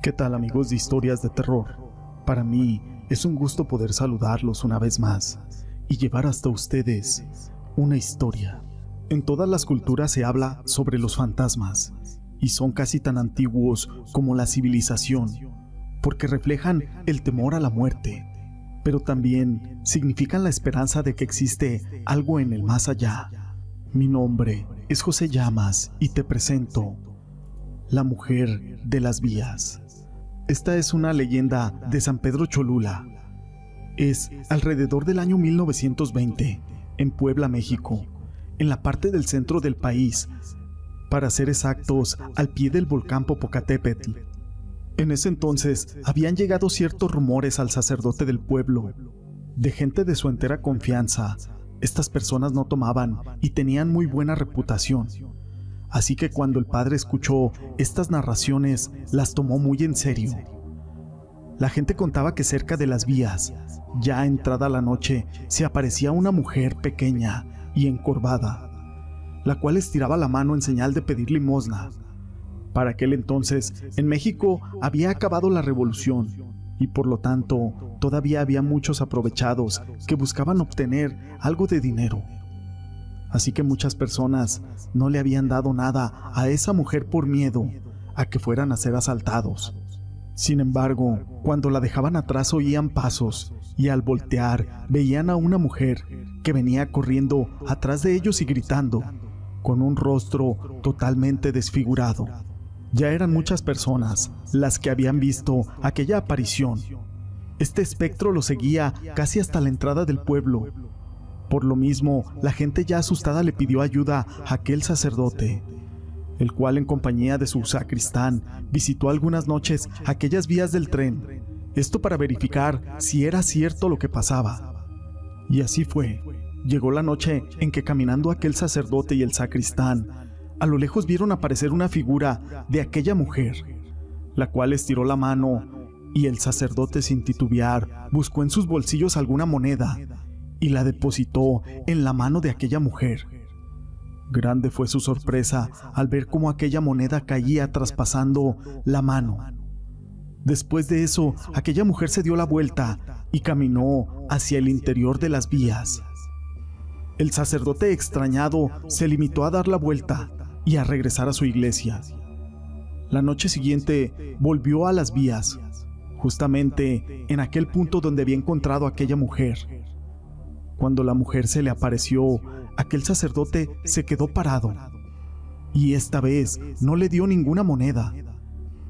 ¿Qué tal amigos de historias de terror? Para mí es un gusto poder saludarlos una vez más y llevar hasta ustedes una historia. En todas las culturas se habla sobre los fantasmas y son casi tan antiguos como la civilización porque reflejan el temor a la muerte, pero también significan la esperanza de que existe algo en el más allá. Mi nombre es José Llamas y te presento La Mujer de las Vías. Esta es una leyenda de San Pedro Cholula. Es alrededor del año 1920, en Puebla, México, en la parte del centro del país, para ser exactos, al pie del volcán Popocatépetl. En ese entonces habían llegado ciertos rumores al sacerdote del pueblo, de gente de su entera confianza. Estas personas no tomaban y tenían muy buena reputación Así que cuando el padre escuchó estas narraciones, las tomó muy en serio. La gente contaba que cerca de las vías, ya entrada la noche, se aparecía una mujer pequeña y encorvada, la cual estiraba la mano en señal de pedir limosna. Para aquel entonces, en México había acabado la revolución y por lo tanto todavía había muchos aprovechados que buscaban obtener algo de dinero Así que muchas personas no le habían dado nada a esa mujer por miedo a que fueran a ser asaltados. Sin embargo, cuando la dejaban atrás oían pasos y al voltear veían a una mujer que venía corriendo atrás de ellos y gritando, con un rostro totalmente desfigurado. Ya eran muchas personas las que habían visto aquella aparición. Este espectro lo seguía casi hasta la entrada del pueblo por lo mismo, la gente ya asustada le pidió ayuda a aquel sacerdote, el cual en compañía de su sacristán visitó algunas noches aquellas vías del tren, esto para verificar si era cierto lo que pasaba. Y así fue. Llegó la noche en que caminando aquel sacerdote y el sacristán, a lo lejos vieron aparecer una figura de aquella mujer, la cual estiró la mano y el sacerdote sin titubear buscó en sus bolsillos alguna moneda y la depositó en la mano de aquella mujer. Grande fue su sorpresa al ver cómo aquella moneda caía traspasando la mano. Después de eso, aquella mujer se dio la vuelta y caminó hacia el interior de las vías. El sacerdote extrañado se limitó a dar la vuelta y a regresar a su iglesia. La noche siguiente volvió a las vías, justamente en aquel punto donde había encontrado a aquella mujer. Cuando la mujer se le apareció, aquel sacerdote se quedó parado. Y esta vez no le dio ninguna moneda.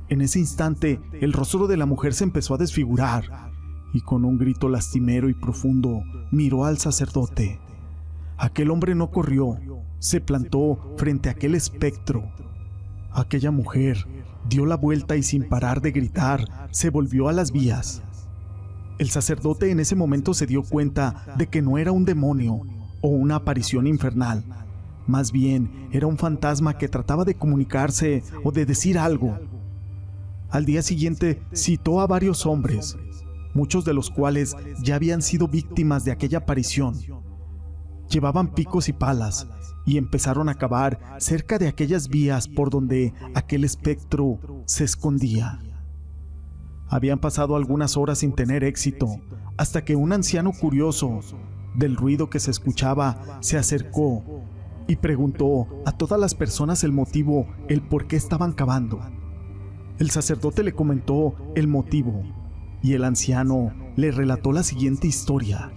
En ese instante, el rostro de la mujer se empezó a desfigurar y con un grito lastimero y profundo miró al sacerdote. Aquel hombre no corrió, se plantó frente a aquel espectro. Aquella mujer dio la vuelta y sin parar de gritar, se volvió a las vías. El sacerdote en ese momento se dio cuenta de que no era un demonio o una aparición infernal. Más bien era un fantasma que trataba de comunicarse o de decir algo. Al día siguiente citó a varios hombres, muchos de los cuales ya habían sido víctimas de aquella aparición. Llevaban picos y palas y empezaron a cavar cerca de aquellas vías por donde aquel espectro se escondía. Habían pasado algunas horas sin tener éxito, hasta que un anciano curioso del ruido que se escuchaba se acercó y preguntó a todas las personas el motivo, el por qué estaban cavando. El sacerdote le comentó el motivo y el anciano le relató la siguiente historia.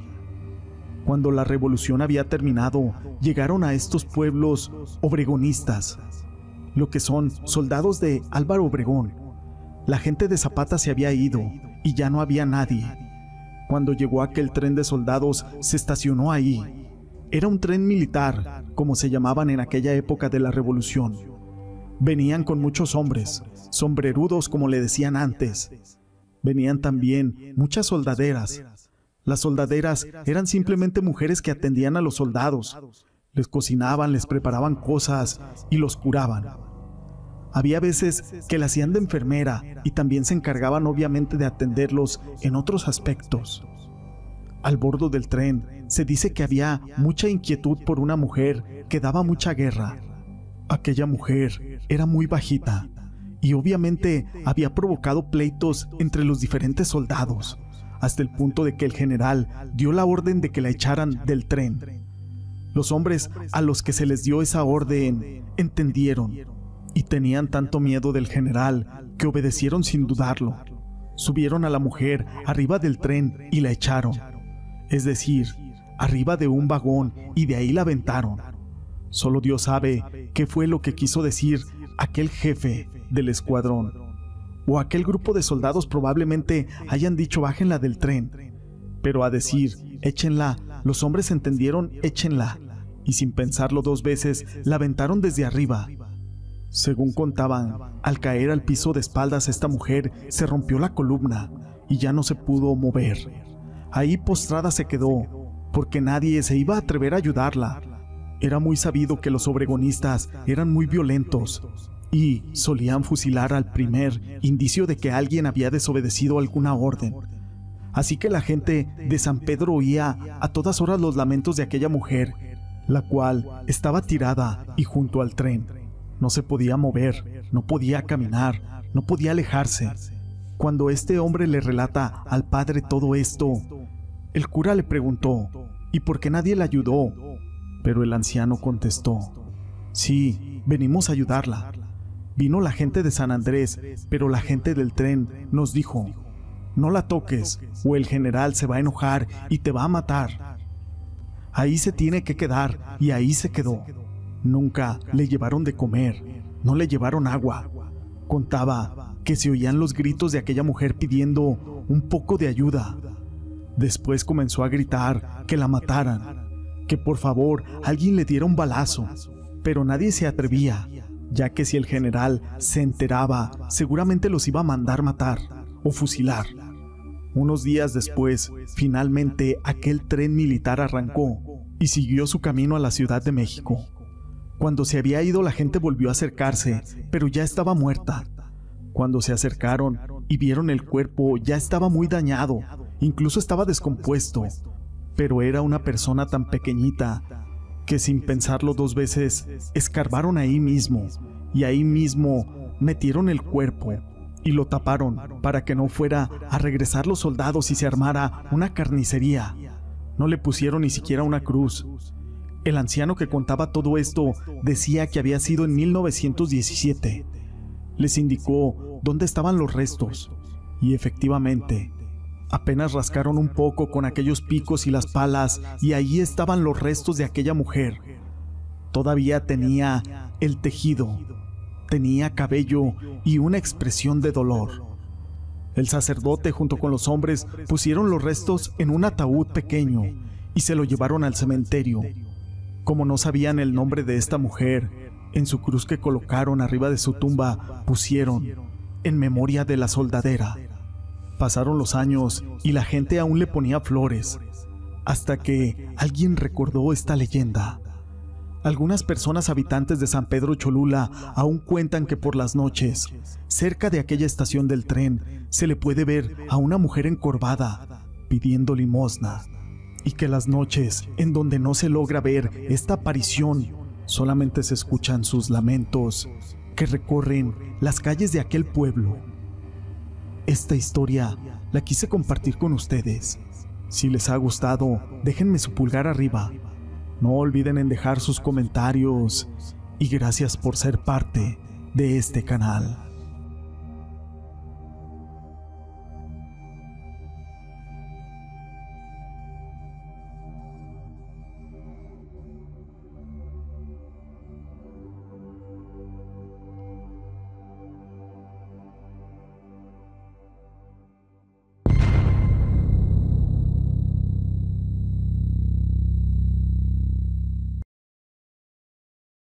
Cuando la revolución había terminado, llegaron a estos pueblos obregonistas, lo que son soldados de Álvaro Obregón, la gente de Zapata se había ido y ya no había nadie. Cuando llegó aquel tren de soldados, se estacionó ahí. Era un tren militar, como se llamaban en aquella época de la revolución. Venían con muchos hombres, sombrerudos como le decían antes. Venían también muchas soldaderas. Las soldaderas eran simplemente mujeres que atendían a los soldados, les cocinaban, les preparaban cosas y los curaban. Había veces que la hacían de enfermera y también se encargaban obviamente de atenderlos en otros aspectos. Al bordo del tren se dice que había mucha inquietud por una mujer que daba mucha guerra. Aquella mujer era muy bajita y obviamente había provocado pleitos entre los diferentes soldados, hasta el punto de que el general dio la orden de que la echaran del tren. Los hombres a los que se les dio esa orden entendieron y tenían tanto miedo del general que obedecieron sin dudarlo. Subieron a la mujer arriba del tren y la echaron, es decir, arriba de un vagón y de ahí la aventaron. Solo Dios sabe qué fue lo que quiso decir aquel jefe del escuadrón. O aquel grupo de soldados probablemente hayan dicho bájenla del tren. Pero a decir échenla, los hombres entendieron échenla. Y sin pensarlo dos veces, la aventaron desde arriba. Según contaban, al caer al piso de espaldas esta mujer se rompió la columna y ya no se pudo mover. Ahí postrada se quedó, porque nadie se iba a atrever a ayudarla. Era muy sabido que los obregonistas eran muy violentos y solían fusilar al primer indicio de que alguien había desobedecido alguna orden. Así que la gente de San Pedro oía a todas horas los lamentos de aquella mujer, la cual estaba tirada y junto al tren. No se podía mover, no podía caminar, no podía alejarse. Cuando este hombre le relata al padre todo esto, el cura le preguntó, ¿y por qué nadie le ayudó? Pero el anciano contestó, sí, venimos a ayudarla. Vino la gente de San Andrés, pero la gente del tren nos dijo, no la toques o el general se va a enojar y te va a matar. Ahí se tiene que quedar y ahí se quedó. Nunca le llevaron de comer, no le llevaron agua. Contaba que se oían los gritos de aquella mujer pidiendo un poco de ayuda. Después comenzó a gritar que la mataran, que por favor alguien le diera un balazo, pero nadie se atrevía, ya que si el general se enteraba, seguramente los iba a mandar matar o fusilar. Unos días después, finalmente aquel tren militar arrancó y siguió su camino a la Ciudad de México. Cuando se había ido la gente volvió a acercarse, pero ya estaba muerta. Cuando se acercaron y vieron el cuerpo ya estaba muy dañado, incluso estaba descompuesto, pero era una persona tan pequeñita que sin pensarlo dos veces escarbaron ahí mismo y ahí mismo metieron el cuerpo y lo taparon para que no fuera a regresar los soldados y se armara una carnicería. No le pusieron ni siquiera una cruz. El anciano que contaba todo esto decía que había sido en 1917. Les indicó dónde estaban los restos y efectivamente Apenas rascaron un poco con aquellos picos y las palas y ahí estaban los restos de aquella mujer. Todavía tenía el tejido, tenía cabello y una expresión de dolor. El sacerdote junto con los hombres pusieron los restos en un ataúd pequeño y se lo llevaron al cementerio. Como no sabían el nombre de esta mujer, en su cruz que colocaron arriba de su tumba pusieron en memoria de la soldadera. Pasaron los años y la gente aún le ponía flores, hasta que alguien recordó esta leyenda. Algunas personas habitantes de San Pedro Cholula aún cuentan que por las noches, cerca de aquella estación del tren, se le puede ver a una mujer encorvada pidiendo limosna, y que las noches en donde no se logra ver esta aparición, solamente se escuchan sus lamentos que recorren las calles de aquel pueblo esta historia la quise compartir con ustedes. Si les ha gustado, déjenme su pulgar arriba. No olviden en dejar sus comentarios y gracias por ser parte de este canal.